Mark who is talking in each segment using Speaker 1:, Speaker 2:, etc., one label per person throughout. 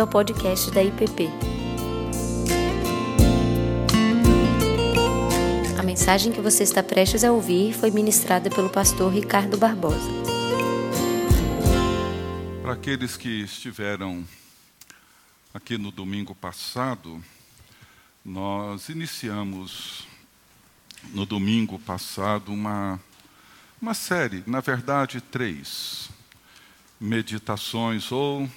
Speaker 1: bem-vindo ao podcast da IPP. A mensagem que você está prestes a ouvir foi ministrada pelo pastor Ricardo Barbosa.
Speaker 2: Para aqueles que estiveram aqui no domingo passado, nós iniciamos no domingo passado uma, uma série, na verdade, três meditações ou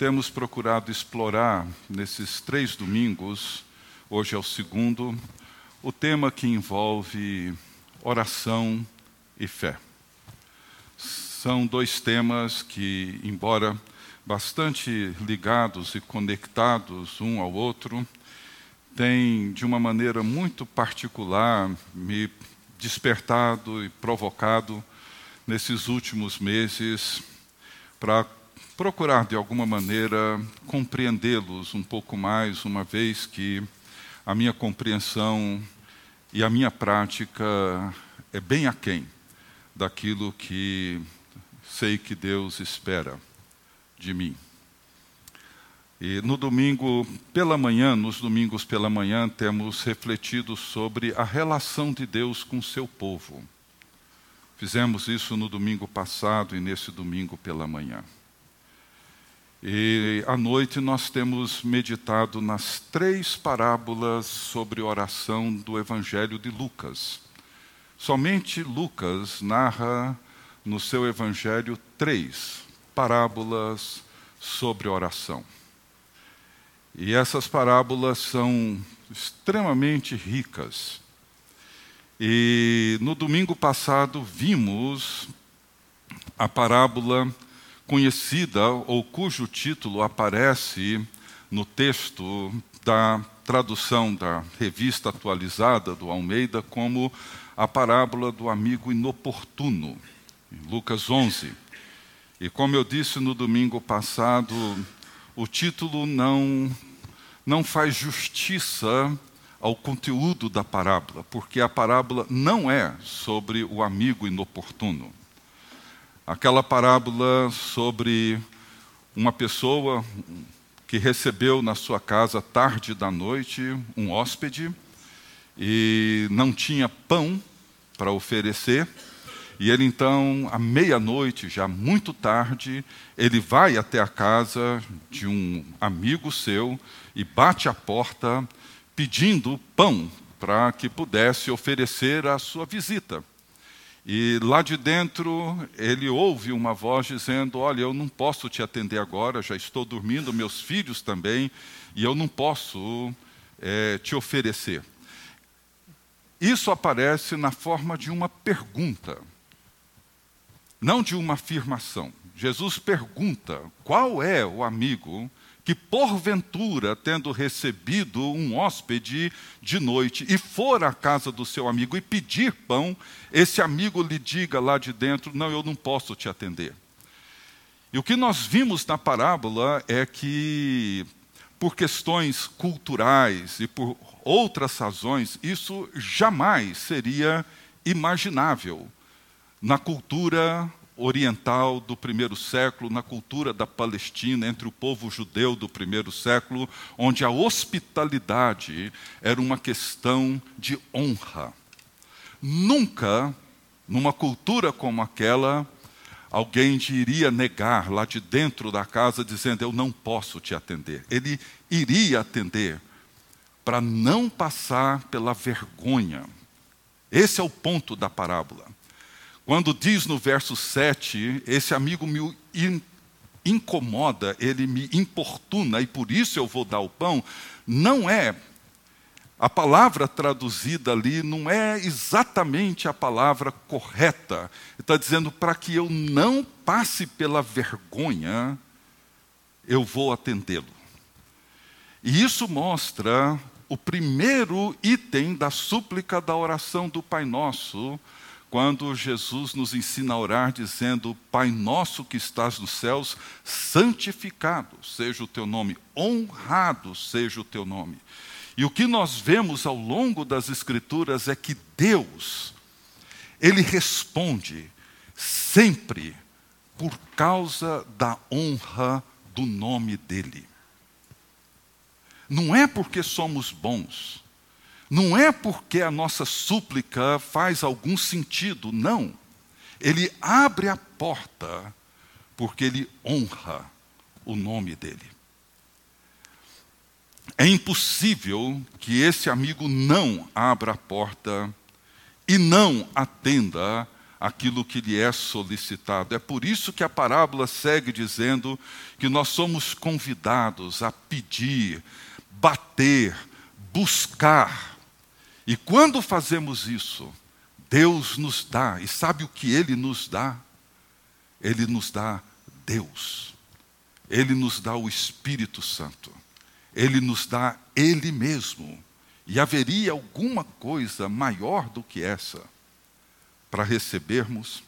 Speaker 2: temos procurado explorar nesses três domingos, hoje é o segundo, o tema que envolve oração e fé. São dois temas que, embora bastante ligados e conectados um ao outro, têm, de uma maneira muito particular, me despertado e provocado nesses últimos meses para procurar, de alguma maneira, compreendê-los um pouco mais, uma vez que a minha compreensão e a minha prática é bem aquém daquilo que sei que Deus espera de mim. E no domingo pela manhã, nos domingos pela manhã, temos refletido sobre a relação de Deus com o seu povo. Fizemos isso no domingo passado e nesse domingo pela manhã. E à noite nós temos meditado nas três parábolas sobre oração do Evangelho de Lucas. Somente Lucas narra no seu Evangelho três parábolas sobre oração. E essas parábolas são extremamente ricas. E no domingo passado vimos a parábola conhecida ou cujo título aparece no texto da tradução da revista atualizada do Almeida como a parábola do amigo inoportuno, em Lucas 11. E como eu disse no domingo passado, o título não não faz justiça ao conteúdo da parábola, porque a parábola não é sobre o amigo inoportuno aquela parábola sobre uma pessoa que recebeu na sua casa tarde da noite um hóspede e não tinha pão para oferecer. E ele então, à meia-noite, já muito tarde, ele vai até a casa de um amigo seu e bate a porta pedindo pão para que pudesse oferecer à sua visita. E lá de dentro ele ouve uma voz dizendo: Olha, eu não posso te atender agora, já estou dormindo, meus filhos também, e eu não posso é, te oferecer. Isso aparece na forma de uma pergunta, não de uma afirmação. Jesus pergunta: qual é o amigo que porventura, tendo recebido um hóspede de noite e for à casa do seu amigo e pedir pão, esse amigo lhe diga lá de dentro: Não, eu não posso te atender. E o que nós vimos na parábola é que, por questões culturais e por outras razões, isso jamais seria imaginável na cultura oriental do primeiro século, na cultura da Palestina, entre o povo judeu do primeiro século, onde a hospitalidade era uma questão de honra. Nunca, numa cultura como aquela, alguém iria negar lá de dentro da casa, dizendo: Eu não posso te atender. Ele iria atender para não passar pela vergonha. Esse é o ponto da parábola. Quando diz no verso 7, esse amigo me incomoda, ele me importuna e por isso eu vou dar o pão, não é. A palavra traduzida ali não é exatamente a palavra correta. Está dizendo para que eu não passe pela vergonha, eu vou atendê-lo. E isso mostra o primeiro item da súplica da oração do Pai Nosso, quando Jesus nos ensina a orar dizendo: Pai nosso que estás nos céus, santificado seja o teu nome, honrado seja o teu nome. E o que nós vemos ao longo das Escrituras é que Deus, Ele responde sempre por causa da honra do nome dele. Não é porque somos bons, não é porque a nossa súplica faz algum sentido, não. Ele abre a porta porque ele honra o nome dele. É impossível que esse amigo não abra a porta e não atenda aquilo que lhe é solicitado. É por isso que a parábola segue dizendo que nós somos convidados a pedir, bater, buscar. E quando fazemos isso, Deus nos dá, e sabe o que Ele nos dá? Ele nos dá Deus, Ele nos dá o Espírito Santo, Ele nos dá Ele mesmo. E haveria alguma coisa maior do que essa para recebermos?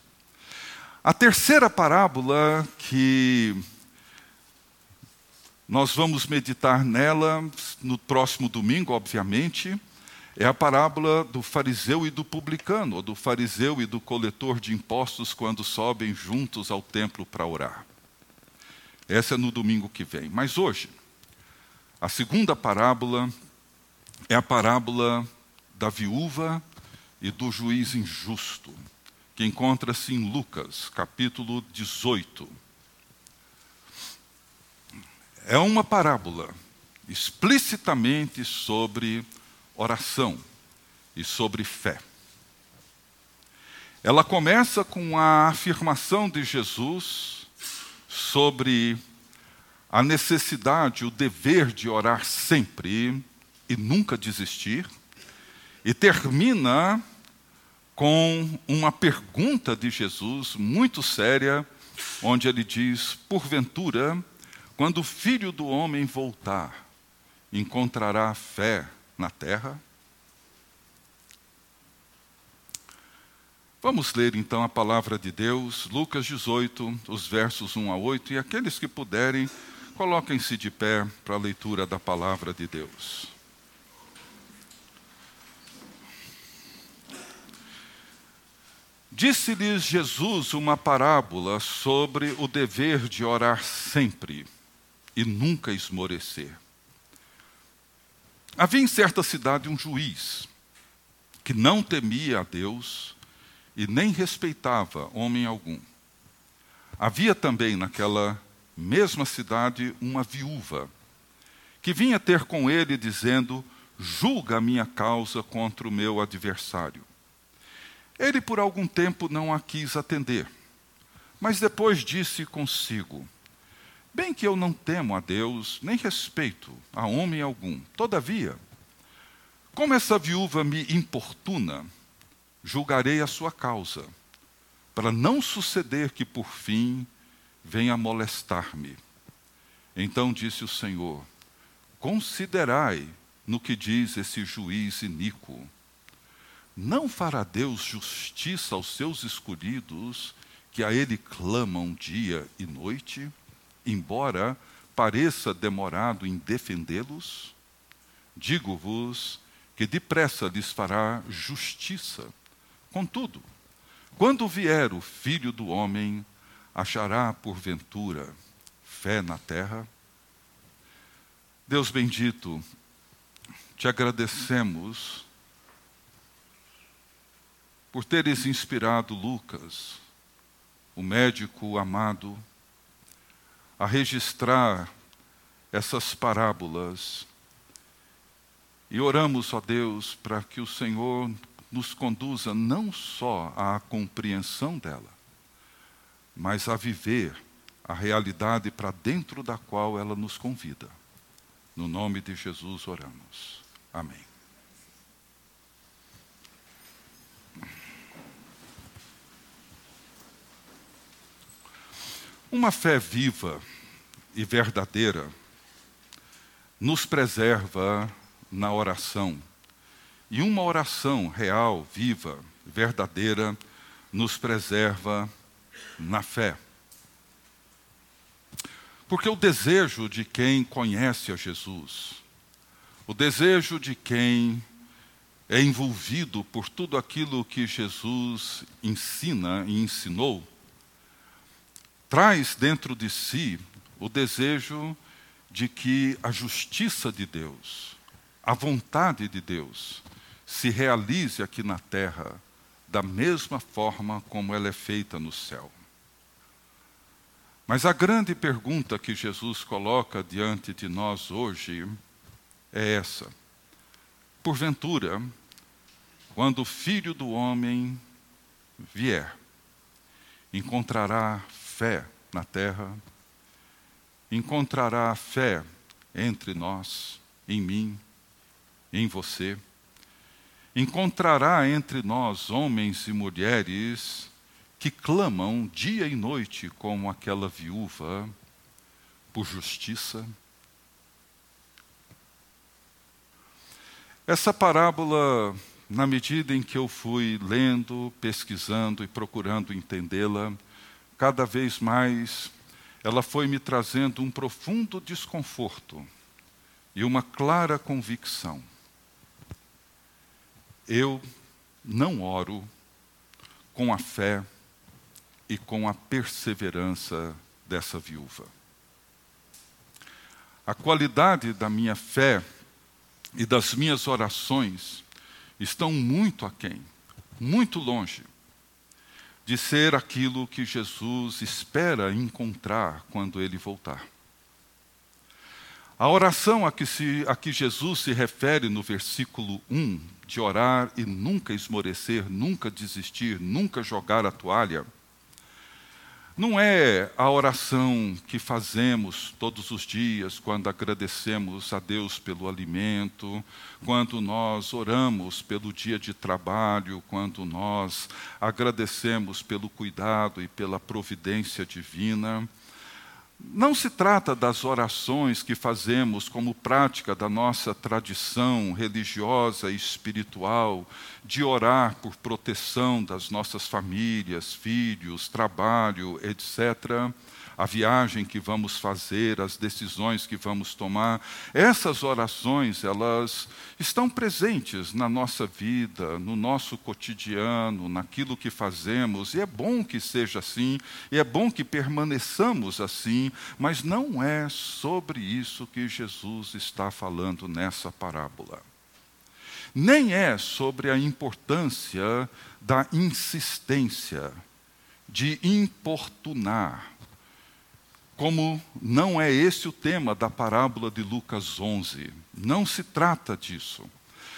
Speaker 2: A terceira parábola que nós vamos meditar nela no próximo domingo, obviamente, é a parábola do fariseu e do publicano, ou do fariseu e do coletor de impostos quando sobem juntos ao templo para orar. Essa é no domingo que vem. Mas hoje, a segunda parábola é a parábola da viúva e do juiz injusto, que encontra-se em Lucas, capítulo 18. É uma parábola explicitamente sobre oração e sobre fé. Ela começa com a afirmação de Jesus sobre a necessidade, o dever de orar sempre e nunca desistir, e termina com uma pergunta de Jesus muito séria, onde ele diz: Porventura, quando o filho do homem voltar, encontrará fé na terra? Vamos ler então a palavra de Deus, Lucas 18, os versos 1 a 8, e aqueles que puderem, coloquem-se de pé para a leitura da palavra de Deus. Disse-lhes Jesus uma parábola sobre o dever de orar sempre e nunca esmorecer. Havia em certa cidade um juiz que não temia a Deus e nem respeitava homem algum. Havia também naquela mesma cidade uma viúva que vinha ter com ele dizendo: Julga a minha causa contra o meu adversário. Ele por algum tempo não a quis atender, mas depois disse consigo: Bem que eu não temo a Deus, nem respeito a homem algum. Todavia, como essa viúva me importuna, julgarei a sua causa, para não suceder que por fim venha molestar-me. Então disse o Senhor: Considerai no que diz esse juiz iníquo. Não fará Deus justiça aos seus escolhidos, que a Ele clamam dia e noite? Embora pareça demorado em defendê-los, digo-vos que depressa lhes fará justiça. Contudo, quando vier o filho do homem, achará porventura fé na terra? Deus bendito, te agradecemos por teres inspirado Lucas, o médico amado, a registrar essas parábolas. E oramos, ó Deus, para que o Senhor nos conduza não só à compreensão dela, mas a viver a realidade para dentro da qual ela nos convida. No nome de Jesus oramos. Amém. Uma fé viva e verdadeira nos preserva na oração. E uma oração real, viva, verdadeira, nos preserva na fé. Porque o desejo de quem conhece a Jesus, o desejo de quem é envolvido por tudo aquilo que Jesus ensina e ensinou, traz dentro de si o desejo de que a justiça de Deus, a vontade de Deus, se realize aqui na terra da mesma forma como ela é feita no céu. Mas a grande pergunta que Jesus coloca diante de nós hoje é essa: porventura, quando o filho do homem vier, encontrará fé na terra? Encontrará fé entre nós, em mim, em você? Encontrará entre nós homens e mulheres que clamam dia e noite como aquela viúva por justiça? Essa parábola, na medida em que eu fui lendo, pesquisando e procurando entendê-la, cada vez mais ela foi me trazendo um profundo desconforto e uma clara convicção. Eu não oro com a fé e com a perseverança dessa viúva. A qualidade da minha fé e das minhas orações estão muito aquém, muito longe de ser aquilo que Jesus espera encontrar quando ele voltar. A oração a que, se, a que Jesus se refere no versículo 1, de orar e nunca esmorecer, nunca desistir, nunca jogar a toalha, não é a oração que fazemos todos os dias quando agradecemos a Deus pelo alimento, quando nós oramos pelo dia de trabalho, quando nós agradecemos pelo cuidado e pela providência divina. Não se trata das orações que fazemos como prática da nossa tradição religiosa e espiritual, de orar por proteção das nossas famílias, filhos, trabalho, etc a viagem que vamos fazer, as decisões que vamos tomar. Essas orações, elas estão presentes na nossa vida, no nosso cotidiano, naquilo que fazemos, e é bom que seja assim, e é bom que permaneçamos assim, mas não é sobre isso que Jesus está falando nessa parábola. Nem é sobre a importância da insistência, de importunar, como não é esse o tema da parábola de Lucas 11. Não se trata disso.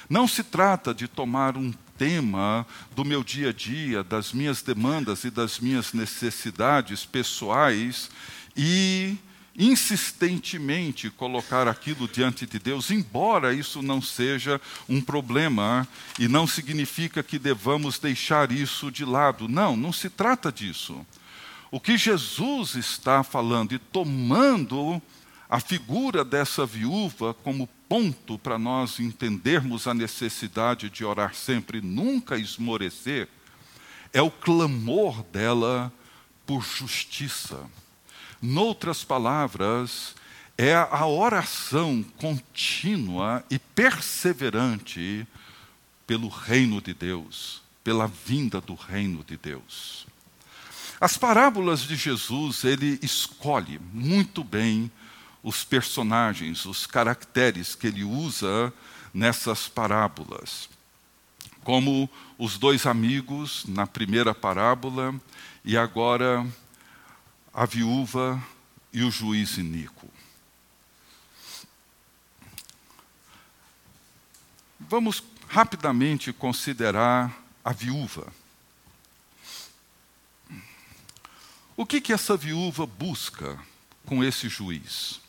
Speaker 2: Não se trata de tomar um tema do meu dia a dia, das minhas demandas e das minhas necessidades pessoais e insistentemente colocar aquilo diante de Deus, embora isso não seja um problema e não significa que devamos deixar isso de lado. Não, não se trata disso. O que Jesus está falando e tomando a figura dessa viúva como ponto para nós entendermos a necessidade de orar sempre, nunca esmorecer, é o clamor dela por justiça. Noutras palavras, é a oração contínua e perseverante pelo reino de Deus, pela vinda do reino de Deus. As parábolas de Jesus, ele escolhe muito bem os personagens, os caracteres que ele usa nessas parábolas. Como os dois amigos na primeira parábola e agora a viúva e o juiz iníquo. Vamos rapidamente considerar a viúva. O que, que essa viúva busca com esse juiz?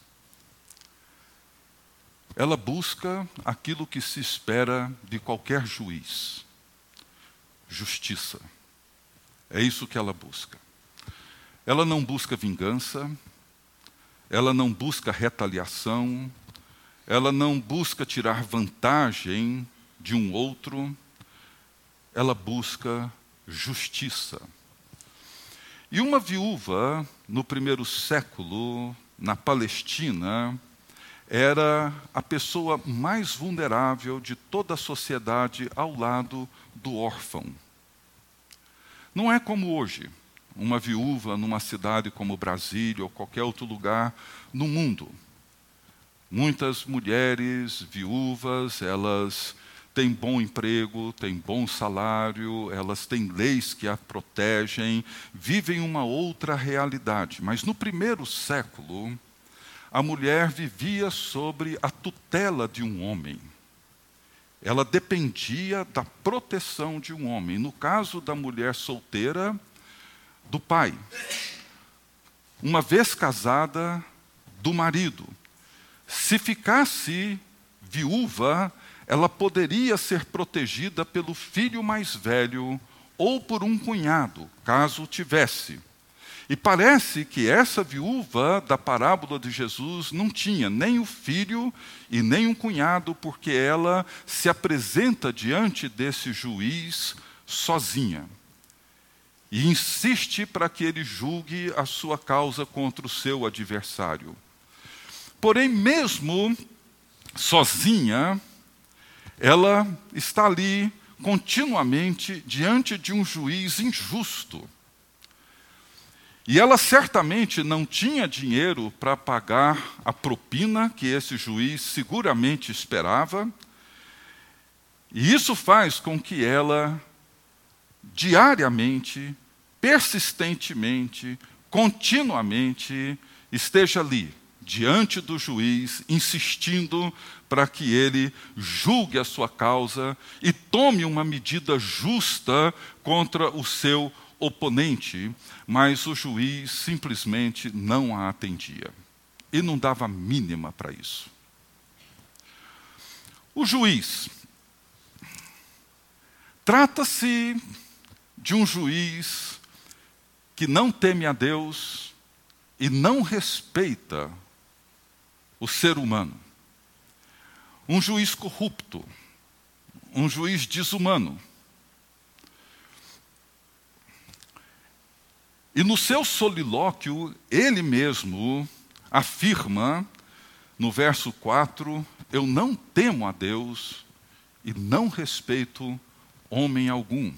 Speaker 2: Ela busca aquilo que se espera de qualquer juiz: justiça. É isso que ela busca. Ela não busca vingança, ela não busca retaliação, ela não busca tirar vantagem de um outro, ela busca justiça. E uma viúva, no primeiro século, na Palestina, era a pessoa mais vulnerável de toda a sociedade ao lado do órfão. Não é como hoje. uma viúva numa cidade como Brasília ou qualquer outro lugar no mundo. Muitas mulheres viúvas, elas têm bom emprego, têm bom salário, elas têm leis que a protegem, vivem uma outra realidade. Mas no primeiro século, a mulher vivia sobre a tutela de um homem. Ela dependia da proteção de um homem. No caso da mulher solteira, do pai. Uma vez casada, do marido. Se ficasse viúva, ela poderia ser protegida pelo filho mais velho ou por um cunhado, caso tivesse. E parece que essa viúva da parábola de Jesus não tinha nem o filho e nem um cunhado, porque ela se apresenta diante desse juiz sozinha e insiste para que ele julgue a sua causa contra o seu adversário. Porém, mesmo sozinha, ela está ali continuamente diante de um juiz injusto. E ela certamente não tinha dinheiro para pagar a propina que esse juiz seguramente esperava, e isso faz com que ela diariamente, persistentemente, continuamente esteja ali, diante do juiz, insistindo para que ele julgue a sua causa e tome uma medida justa contra o seu oponente, mas o juiz simplesmente não a atendia e não dava mínima para isso. O juiz trata-se de um juiz que não teme a Deus e não respeita o ser humano. Um juiz corrupto, um juiz desumano. E no seu solilóquio, ele mesmo afirma, no verso 4, eu não temo a Deus e não respeito homem algum.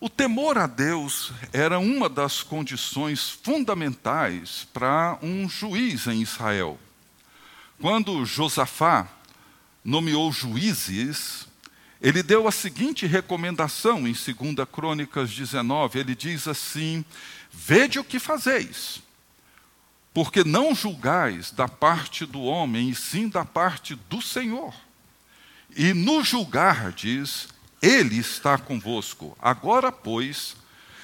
Speaker 2: O temor a Deus era uma das condições fundamentais para um juiz em Israel. Quando Josafá nomeou juízes, ele deu a seguinte recomendação em 2 Crônicas 19: ele diz assim: Vede o que fazeis, porque não julgais da parte do homem, e sim da parte do Senhor. E no julgardes, ele está convosco. Agora, pois,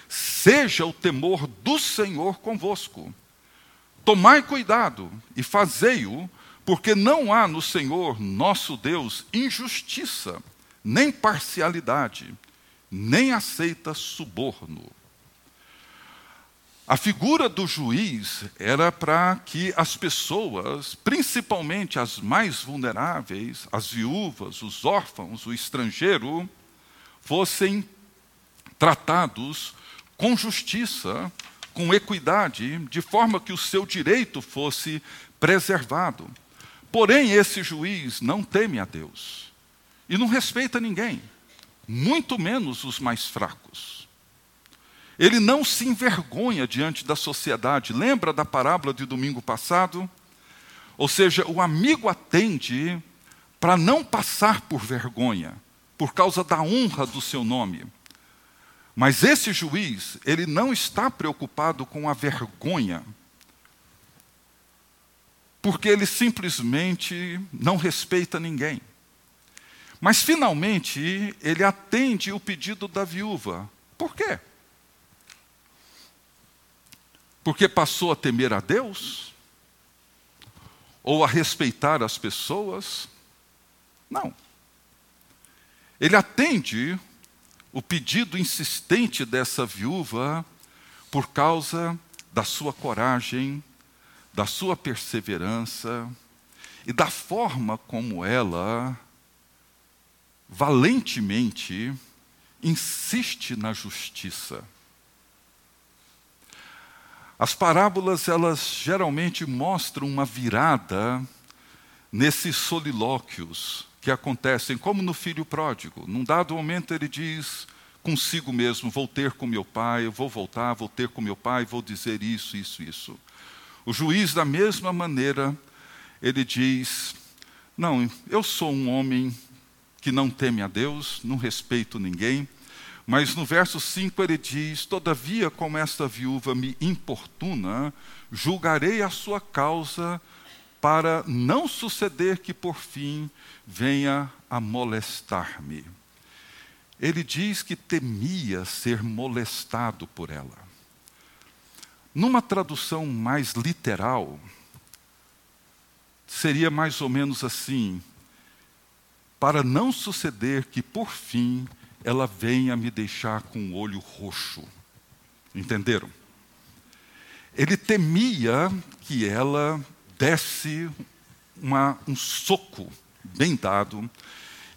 Speaker 2: seja o temor do Senhor convosco. Tomai cuidado e fazei-o, porque não há no Senhor, nosso Deus, injustiça, nem parcialidade, nem aceita suborno. A figura do juiz era para que as pessoas, principalmente as mais vulneráveis, as viúvas, os órfãos, o estrangeiro, fossem tratados com justiça, com equidade, de forma que o seu direito fosse preservado. Porém, esse juiz não teme a Deus e não respeita ninguém, muito menos os mais fracos. Ele não se envergonha diante da sociedade. Lembra da parábola de domingo passado? Ou seja, o amigo atende para não passar por vergonha, por causa da honra do seu nome. Mas esse juiz, ele não está preocupado com a vergonha, porque ele simplesmente não respeita ninguém. Mas finalmente ele atende o pedido da viúva. Por quê? Porque passou a temer a Deus? Ou a respeitar as pessoas? Não. Ele atende o pedido insistente dessa viúva por causa da sua coragem, da sua perseverança e da forma como ela valentemente insiste na justiça. As parábolas, elas geralmente mostram uma virada nesses solilóquios que acontecem, como no filho pródigo. Num dado momento ele diz: consigo mesmo: vou ter com meu pai, vou voltar, vou ter com meu pai, vou dizer isso, isso, isso. O juiz, da mesma maneira, ele diz: Não, eu sou um homem que não teme a Deus, não respeito ninguém. Mas no verso 5 ele diz: Todavia, como esta viúva me importuna, julgarei a sua causa, para não suceder que por fim venha a molestar-me. Ele diz que temia ser molestado por ela. Numa tradução mais literal, seria mais ou menos assim: para não suceder que por fim ela venha me deixar com o olho roxo. Entenderam? Ele temia que ela desse uma, um soco bem dado,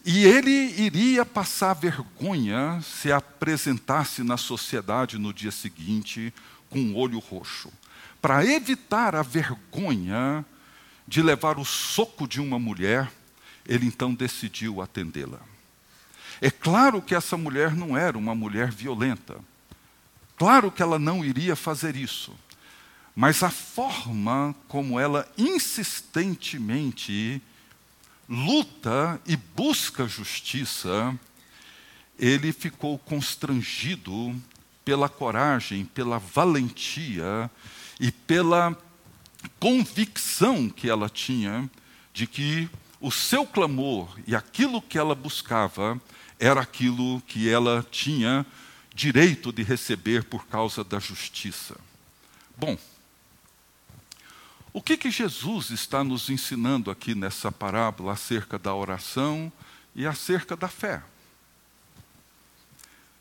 Speaker 2: e ele iria passar vergonha se apresentasse na sociedade no dia seguinte com o olho roxo. Para evitar a vergonha de levar o soco de uma mulher, ele então decidiu atendê-la. É claro que essa mulher não era uma mulher violenta. Claro que ela não iria fazer isso. Mas a forma como ela insistentemente luta e busca justiça, ele ficou constrangido pela coragem, pela valentia e pela convicção que ela tinha de que o seu clamor e aquilo que ela buscava era aquilo que ela tinha direito de receber por causa da justiça. Bom, o que, que Jesus está nos ensinando aqui nessa parábola acerca da oração e acerca da fé?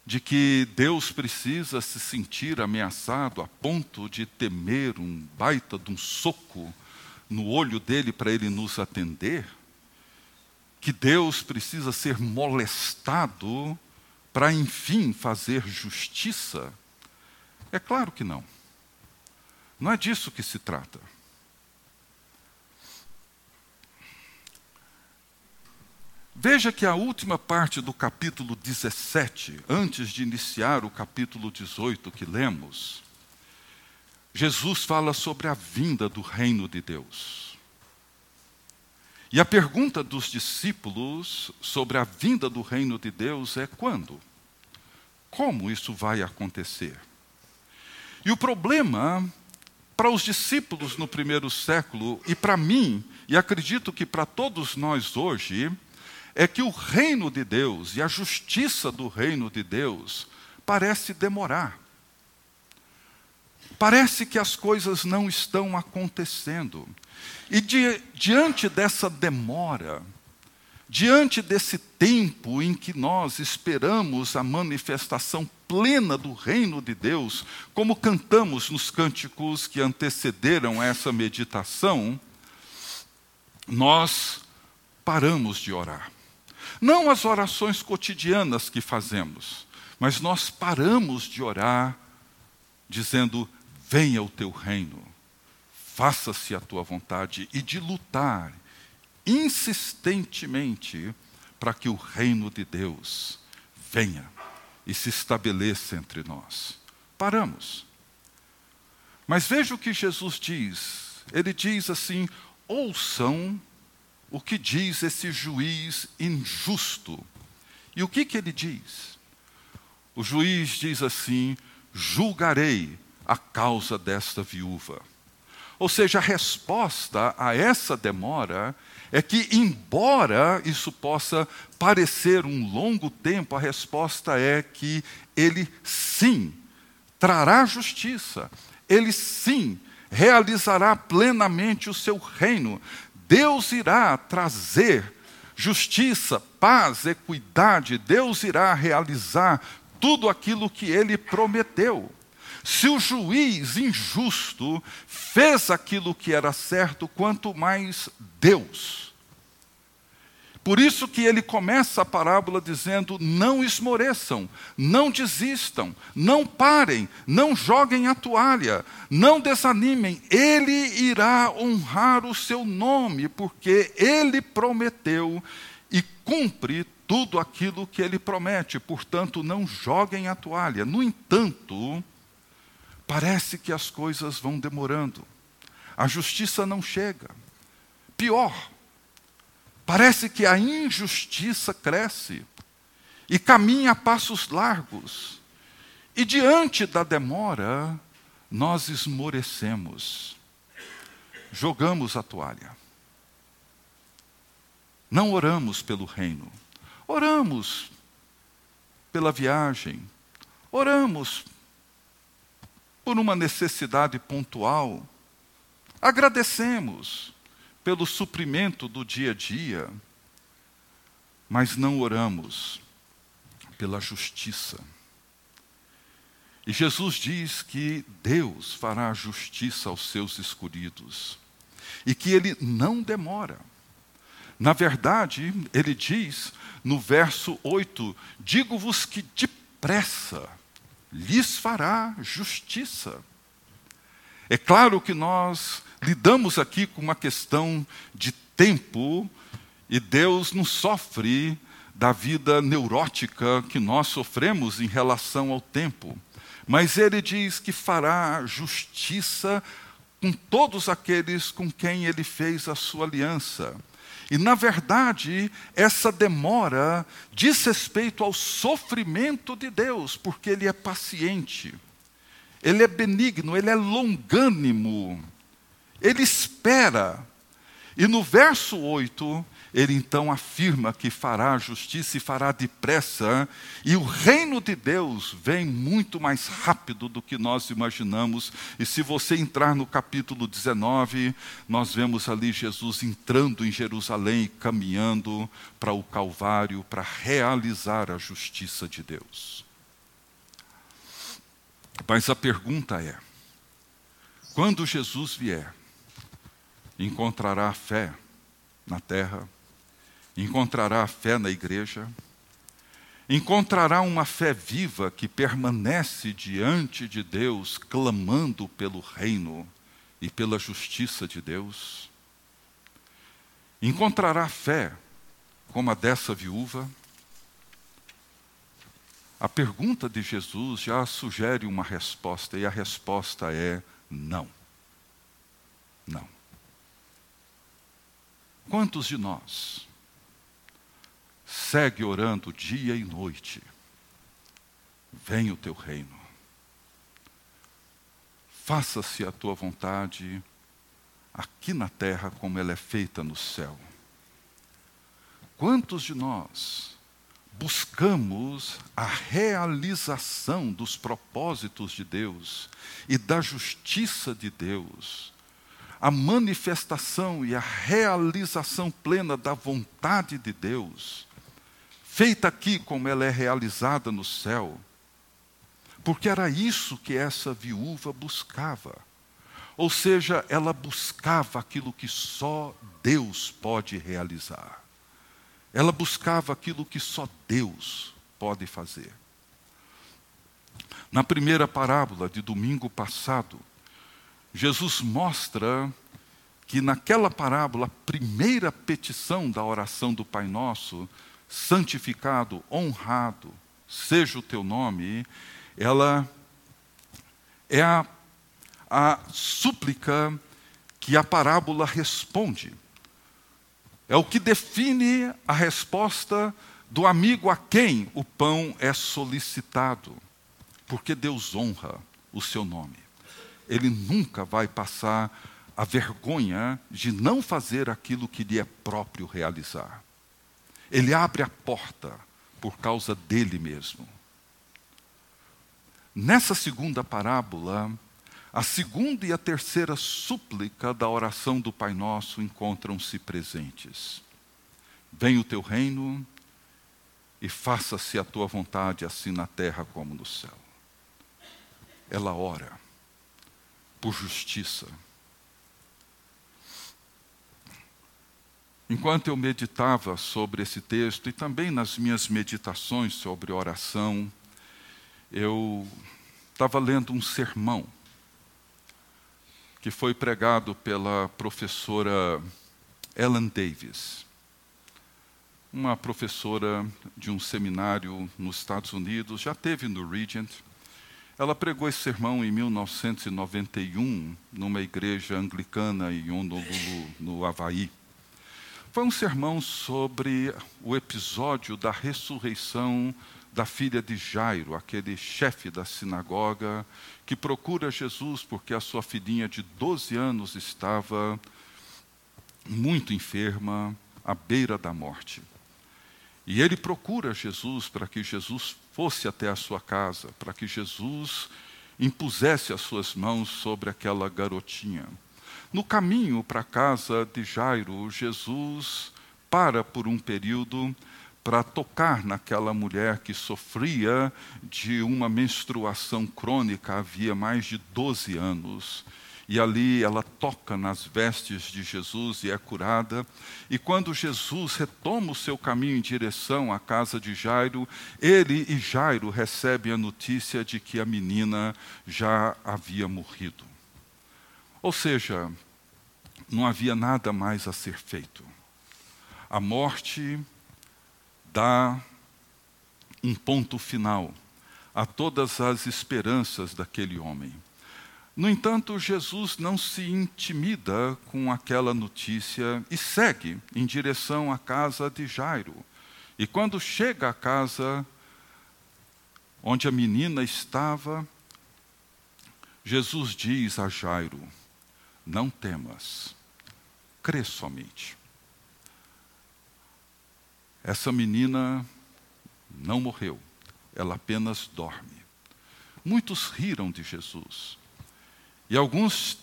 Speaker 2: De que Deus precisa se sentir ameaçado a ponto de temer um baita de um soco no olho dele para ele nos atender? que Deus precisa ser molestado para, enfim, fazer justiça? É claro que não. Não é disso que se trata. Veja que a última parte do capítulo 17, antes de iniciar o capítulo 18 que lemos, Jesus fala sobre a vinda do reino de Deus. E a pergunta dos discípulos sobre a vinda do reino de Deus é quando? Como isso vai acontecer? E o problema para os discípulos no primeiro século e para mim, e acredito que para todos nós hoje, é que o reino de Deus e a justiça do reino de Deus parece demorar. Parece que as coisas não estão acontecendo. E di, diante dessa demora, diante desse tempo em que nós esperamos a manifestação plena do reino de Deus, como cantamos nos cânticos que antecederam essa meditação, nós paramos de orar. Não as orações cotidianas que fazemos, mas nós paramos de orar dizendo: Venha o teu reino faça-se a tua vontade e de lutar insistentemente para que o reino de Deus venha e se estabeleça entre nós. Paramos. Mas veja o que Jesus diz. Ele diz assim: ouçam o que diz esse juiz injusto. E o que, que ele diz? O juiz diz assim: julgarei a causa desta viúva. Ou seja, a resposta a essa demora é que, embora isso possa parecer um longo tempo, a resposta é que ele sim trará justiça, ele sim realizará plenamente o seu reino. Deus irá trazer justiça, paz, equidade, Deus irá realizar tudo aquilo que ele prometeu. Se o juiz injusto fez aquilo que era certo, quanto mais Deus. Por isso que ele começa a parábola dizendo: não esmoreçam, não desistam, não parem, não joguem a toalha, não desanimem, ele irá honrar o seu nome, porque ele prometeu e cumpre tudo aquilo que ele promete, portanto, não joguem a toalha. No entanto, parece que as coisas vão demorando, a justiça não chega. Pior, parece que a injustiça cresce e caminha a passos largos. E diante da demora, nós esmorecemos, jogamos a toalha. Não oramos pelo reino, oramos pela viagem, oramos por uma necessidade pontual, agradecemos pelo suprimento do dia a dia, mas não oramos pela justiça. E Jesus diz que Deus fará justiça aos seus escolhidos e que ele não demora. Na verdade, ele diz no verso 8: Digo-vos que depressa lhes fará justiça. É claro que nós lidamos aqui com uma questão de tempo e Deus não sofre da vida neurótica que nós sofremos em relação ao tempo. Mas ele diz que fará justiça com todos aqueles com quem ele fez a sua aliança. E, na verdade, essa demora diz respeito ao sofrimento de Deus, porque Ele é paciente, Ele é benigno, Ele é longânimo, Ele espera. E no verso 8, ele então afirma que fará justiça e fará depressa, e o reino de Deus vem muito mais rápido do que nós imaginamos. E se você entrar no capítulo 19, nós vemos ali Jesus entrando em Jerusalém e caminhando para o Calvário para realizar a justiça de Deus. Mas a pergunta é: quando Jesus vier, encontrará fé na terra? encontrará fé na igreja, encontrará uma fé viva que permanece diante de Deus, clamando pelo reino e pela justiça de Deus. Encontrará fé como a dessa viúva. A pergunta de Jesus já sugere uma resposta, e a resposta é não. Não. Quantos de nós segue orando dia e noite. Venha o teu reino. Faça-se a tua vontade aqui na terra como ela é feita no céu. Quantos de nós buscamos a realização dos propósitos de Deus e da justiça de Deus, a manifestação e a realização plena da vontade de Deus, feita aqui como ela é realizada no céu. Porque era isso que essa viúva buscava. Ou seja, ela buscava aquilo que só Deus pode realizar. Ela buscava aquilo que só Deus pode fazer. Na primeira parábola de domingo passado, Jesus mostra que naquela parábola, a primeira petição da oração do Pai Nosso santificado, honrado, seja o teu nome, ela é a, a súplica que a parábola responde. É o que define a resposta do amigo a quem o pão é solicitado, porque Deus honra o seu nome. Ele nunca vai passar a vergonha de não fazer aquilo que lhe é próprio realizar. Ele abre a porta por causa dele mesmo. Nessa segunda parábola, a segunda e a terceira súplica da oração do Pai Nosso encontram-se presentes. Venha o teu reino e faça-se a tua vontade, assim na terra como no céu. Ela ora por justiça Enquanto eu meditava sobre esse texto e também nas minhas meditações sobre oração, eu estava lendo um sermão que foi pregado pela professora Ellen Davis. uma professora de um seminário nos Estados Unidos, já teve no Regent. Ela pregou esse sermão em 1991 numa igreja anglicana em Honolulu, no Havaí. Foi um sermão sobre o episódio da ressurreição da filha de Jairo, aquele chefe da sinagoga, que procura Jesus porque a sua filhinha de 12 anos estava muito enferma, à beira da morte. E ele procura Jesus para que Jesus fosse até a sua casa, para que Jesus impusesse as suas mãos sobre aquela garotinha. No caminho para a casa de Jairo, Jesus para por um período para tocar naquela mulher que sofria de uma menstruação crônica havia mais de 12 anos. E ali ela toca nas vestes de Jesus e é curada. E quando Jesus retoma o seu caminho em direção à casa de Jairo, ele e Jairo recebem a notícia de que a menina já havia morrido. Ou seja, não havia nada mais a ser feito. A morte dá um ponto final a todas as esperanças daquele homem. No entanto, Jesus não se intimida com aquela notícia e segue em direção à casa de Jairo. E quando chega à casa onde a menina estava, Jesus diz a Jairo: Não temas, crê somente. Essa menina não morreu, ela apenas dorme. Muitos riram de Jesus. E alguns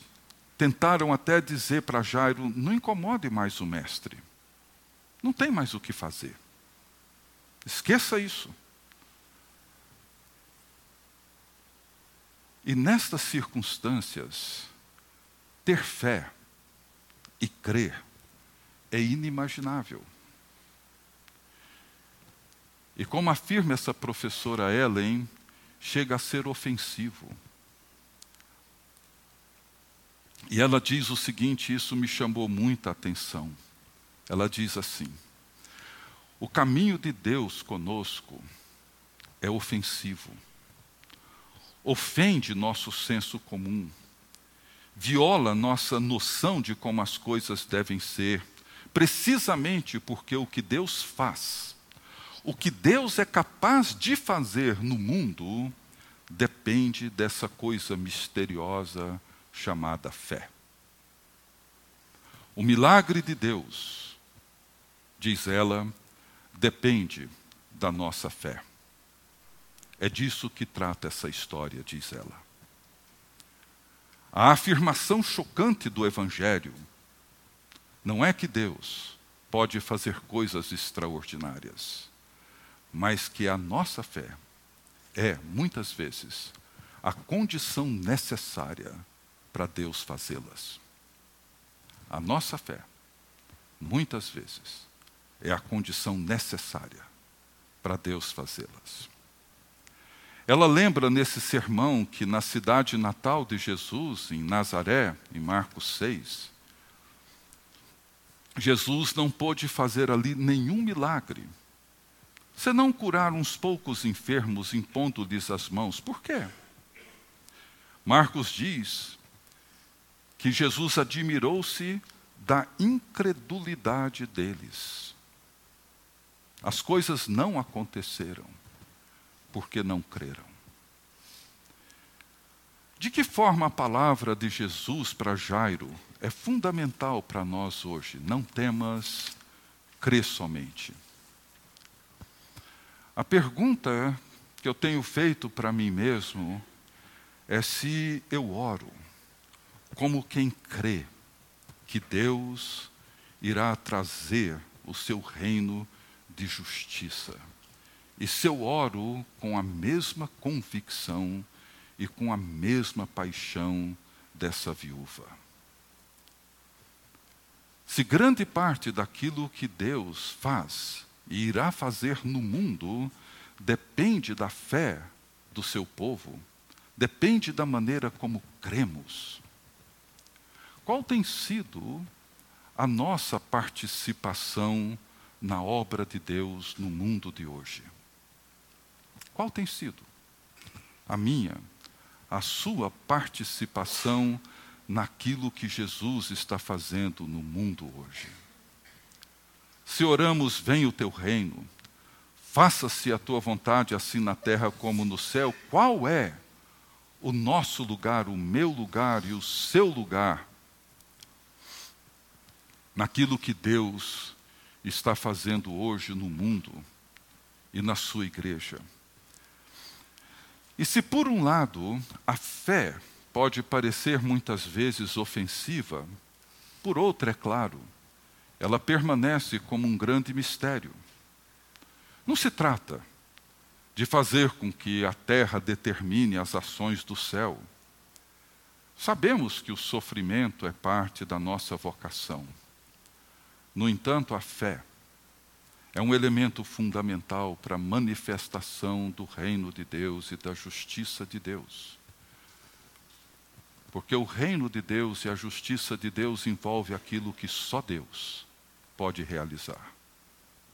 Speaker 2: tentaram até dizer para Jairo: não incomode mais o mestre, não tem mais o que fazer. Esqueça isso. E nestas circunstâncias, ter fé e crer é inimaginável. E como afirma essa professora Ellen, chega a ser ofensivo. E ela diz o seguinte: isso me chamou muita atenção. Ela diz assim: o caminho de Deus conosco é ofensivo, ofende nosso senso comum, viola nossa noção de como as coisas devem ser, precisamente porque o que Deus faz, o que Deus é capaz de fazer no mundo, depende dessa coisa misteriosa chamada fé. O milagre de Deus, diz ela, depende da nossa fé. É disso que trata essa história, diz ela. A afirmação chocante do Evangelho não é que Deus pode fazer coisas extraordinárias, mas que a nossa fé é, muitas vezes, a condição necessária para Deus fazê-las. A nossa fé, muitas vezes, é a condição necessária para Deus fazê-las. Ela lembra nesse sermão que na cidade natal de Jesus, em Nazaré, em Marcos 6, Jesus não pôde fazer ali nenhum milagre, senão curar uns poucos enfermos impondo-lhes as mãos. Por quê? Marcos diz que Jesus admirou-se da incredulidade deles. As coisas não aconteceram porque não creram. De que forma a palavra de Jesus para Jairo é fundamental para nós hoje? Não temas, crê somente. A pergunta que eu tenho feito para mim mesmo é se eu oro como quem crê que Deus irá trazer o seu reino de justiça. E se eu oro com a mesma convicção e com a mesma paixão dessa viúva. Se grande parte daquilo que Deus faz e irá fazer no mundo depende da fé do seu povo, depende da maneira como cremos, qual tem sido a nossa participação na obra de Deus no mundo de hoje? Qual tem sido a minha, a sua participação naquilo que Jesus está fazendo no mundo hoje? Se oramos, vem o teu reino, faça-se a tua vontade, assim na terra como no céu, qual é o nosso lugar, o meu lugar e o seu lugar? Naquilo que Deus está fazendo hoje no mundo e na sua igreja. E se, por um lado, a fé pode parecer muitas vezes ofensiva, por outro, é claro, ela permanece como um grande mistério. Não se trata de fazer com que a terra determine as ações do céu. Sabemos que o sofrimento é parte da nossa vocação. No entanto, a fé é um elemento fundamental para a manifestação do reino de Deus e da justiça de Deus. Porque o reino de Deus e a justiça de Deus envolve aquilo que só Deus pode realizar.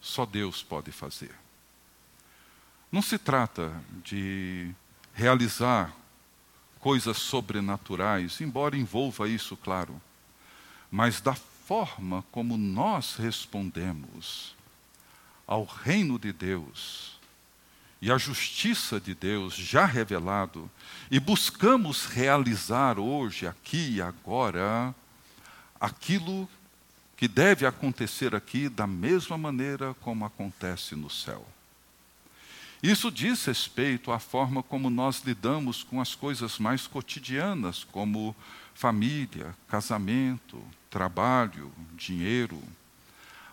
Speaker 2: Só Deus pode fazer. Não se trata de realizar coisas sobrenaturais, embora envolva isso, claro, mas da forma como nós respondemos ao reino de Deus e à justiça de Deus já revelado e buscamos realizar hoje, aqui e agora, aquilo que deve acontecer aqui da mesma maneira como acontece no céu. Isso diz respeito à forma como nós lidamos com as coisas mais cotidianas, como família, casamento, trabalho, dinheiro,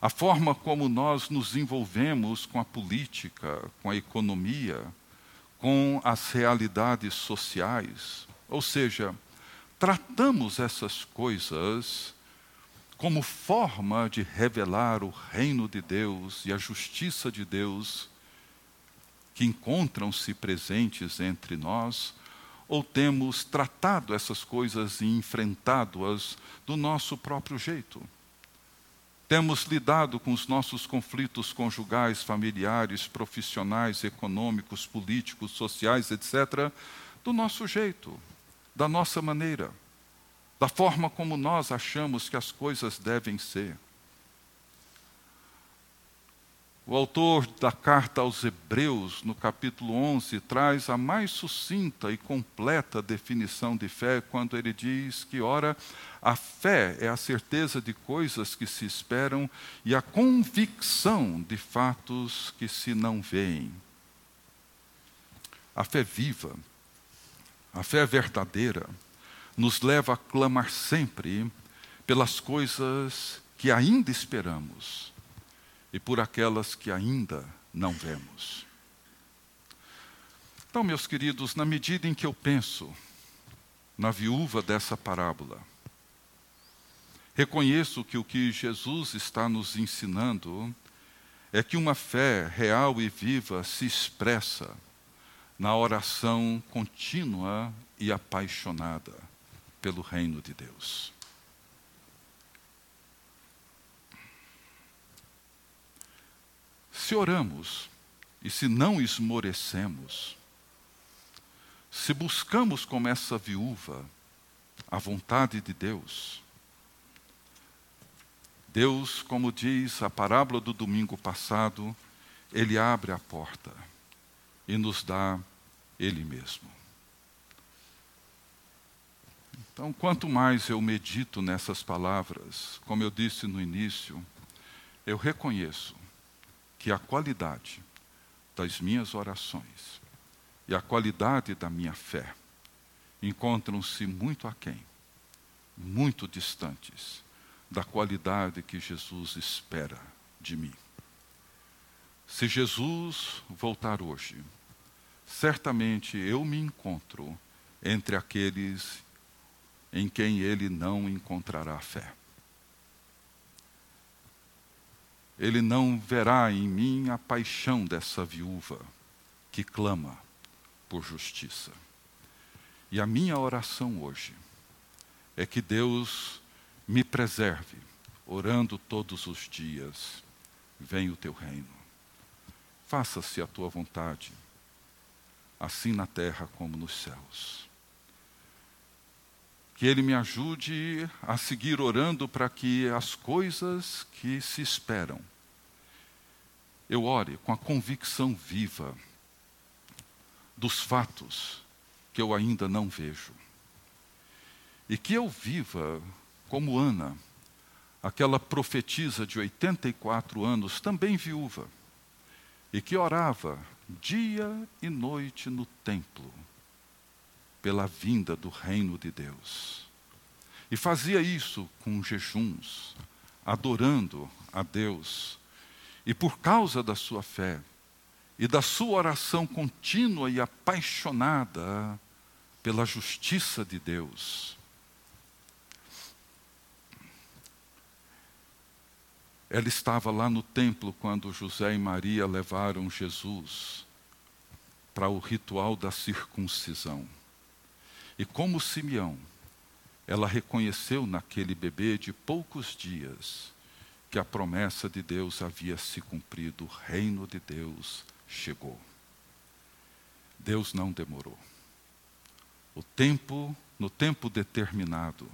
Speaker 2: a forma como nós nos envolvemos com a política, com a economia, com as realidades sociais. Ou seja, tratamos essas coisas como forma de revelar o reino de Deus e a justiça de Deus que encontram-se presentes entre nós, ou temos tratado essas coisas e enfrentado-as do nosso próprio jeito. Temos lidado com os nossos conflitos conjugais, familiares, profissionais, econômicos, políticos, sociais, etc., do nosso jeito, da nossa maneira, da forma como nós achamos que as coisas devem ser. O autor da carta aos Hebreus, no capítulo 11, traz a mais sucinta e completa definição de fé quando ele diz que, ora, a fé é a certeza de coisas que se esperam e a convicção de fatos que se não veem. A fé viva, a fé verdadeira, nos leva a clamar sempre pelas coisas que ainda esperamos e por aquelas que ainda não vemos. Então, meus queridos, na medida em que eu penso na viúva dessa parábola, reconheço que o que Jesus está nos ensinando é que uma fé real e viva se expressa na oração contínua e apaixonada pelo reino de Deus. Se oramos e se não esmorecemos, se buscamos como essa viúva a vontade de Deus, Deus, como diz a parábola do domingo passado, Ele abre a porta e nos dá Ele mesmo. Então, quanto mais eu medito nessas palavras, como eu disse no início, eu reconheço que a qualidade das minhas orações e a qualidade da minha fé encontram-se muito aquém, muito distantes da qualidade que Jesus espera de mim. Se Jesus voltar hoje, certamente eu me encontro entre aqueles em quem ele não encontrará fé. ele não verá em mim a paixão dessa viúva que clama por justiça. E a minha oração hoje é que Deus me preserve, orando todos os dias, venha o teu reino. Faça-se a tua vontade, assim na terra como nos céus. Que Ele me ajude a seguir orando para que as coisas que se esperam, eu ore com a convicção viva dos fatos que eu ainda não vejo. E que eu viva como Ana, aquela profetisa de 84 anos, também viúva, e que orava dia e noite no templo pela vinda do reino de Deus. E fazia isso com jejuns, adorando a Deus. E por causa da sua fé e da sua oração contínua e apaixonada pela justiça de Deus, Ela estava lá no templo quando José e Maria levaram Jesus para o ritual da circuncisão. E como Simeão, ela reconheceu naquele bebê de poucos dias que a promessa de Deus havia se cumprido, o reino de Deus chegou. Deus não demorou. O tempo, no tempo determinado,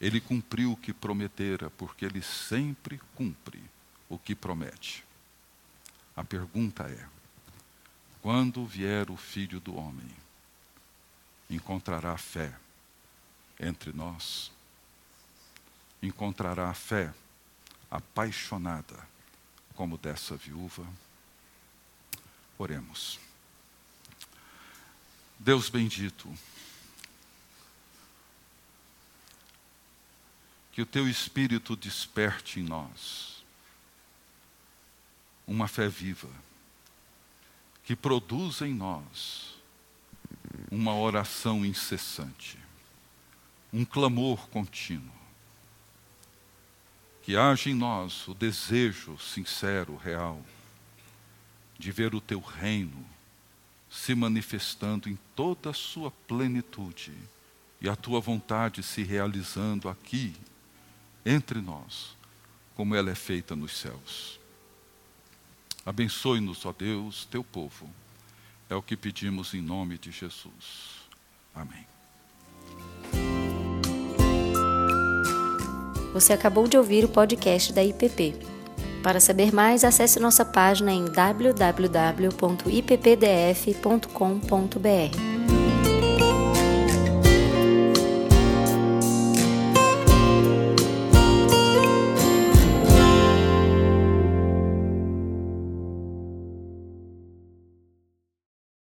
Speaker 2: ele cumpriu o que prometera, porque ele sempre cumpre o que promete. A pergunta é: quando vier o filho do homem, encontrará fé entre nós? Encontrará fé apaixonada como dessa viúva? Oremos. Deus bendito, que o teu espírito desperte em nós uma fé viva, que produza em nós uma oração incessante, um clamor contínuo, que haja em nós o desejo sincero, real, de ver o teu reino se manifestando em toda a sua plenitude e a tua vontade se realizando aqui entre nós, como ela é feita nos céus. Abençoe-nos, ó Deus, teu povo. É o que pedimos em nome de Jesus. Amém.
Speaker 1: Você acabou de ouvir o podcast da IPP. Para saber mais, acesse nossa página em www.ippdf.com.br.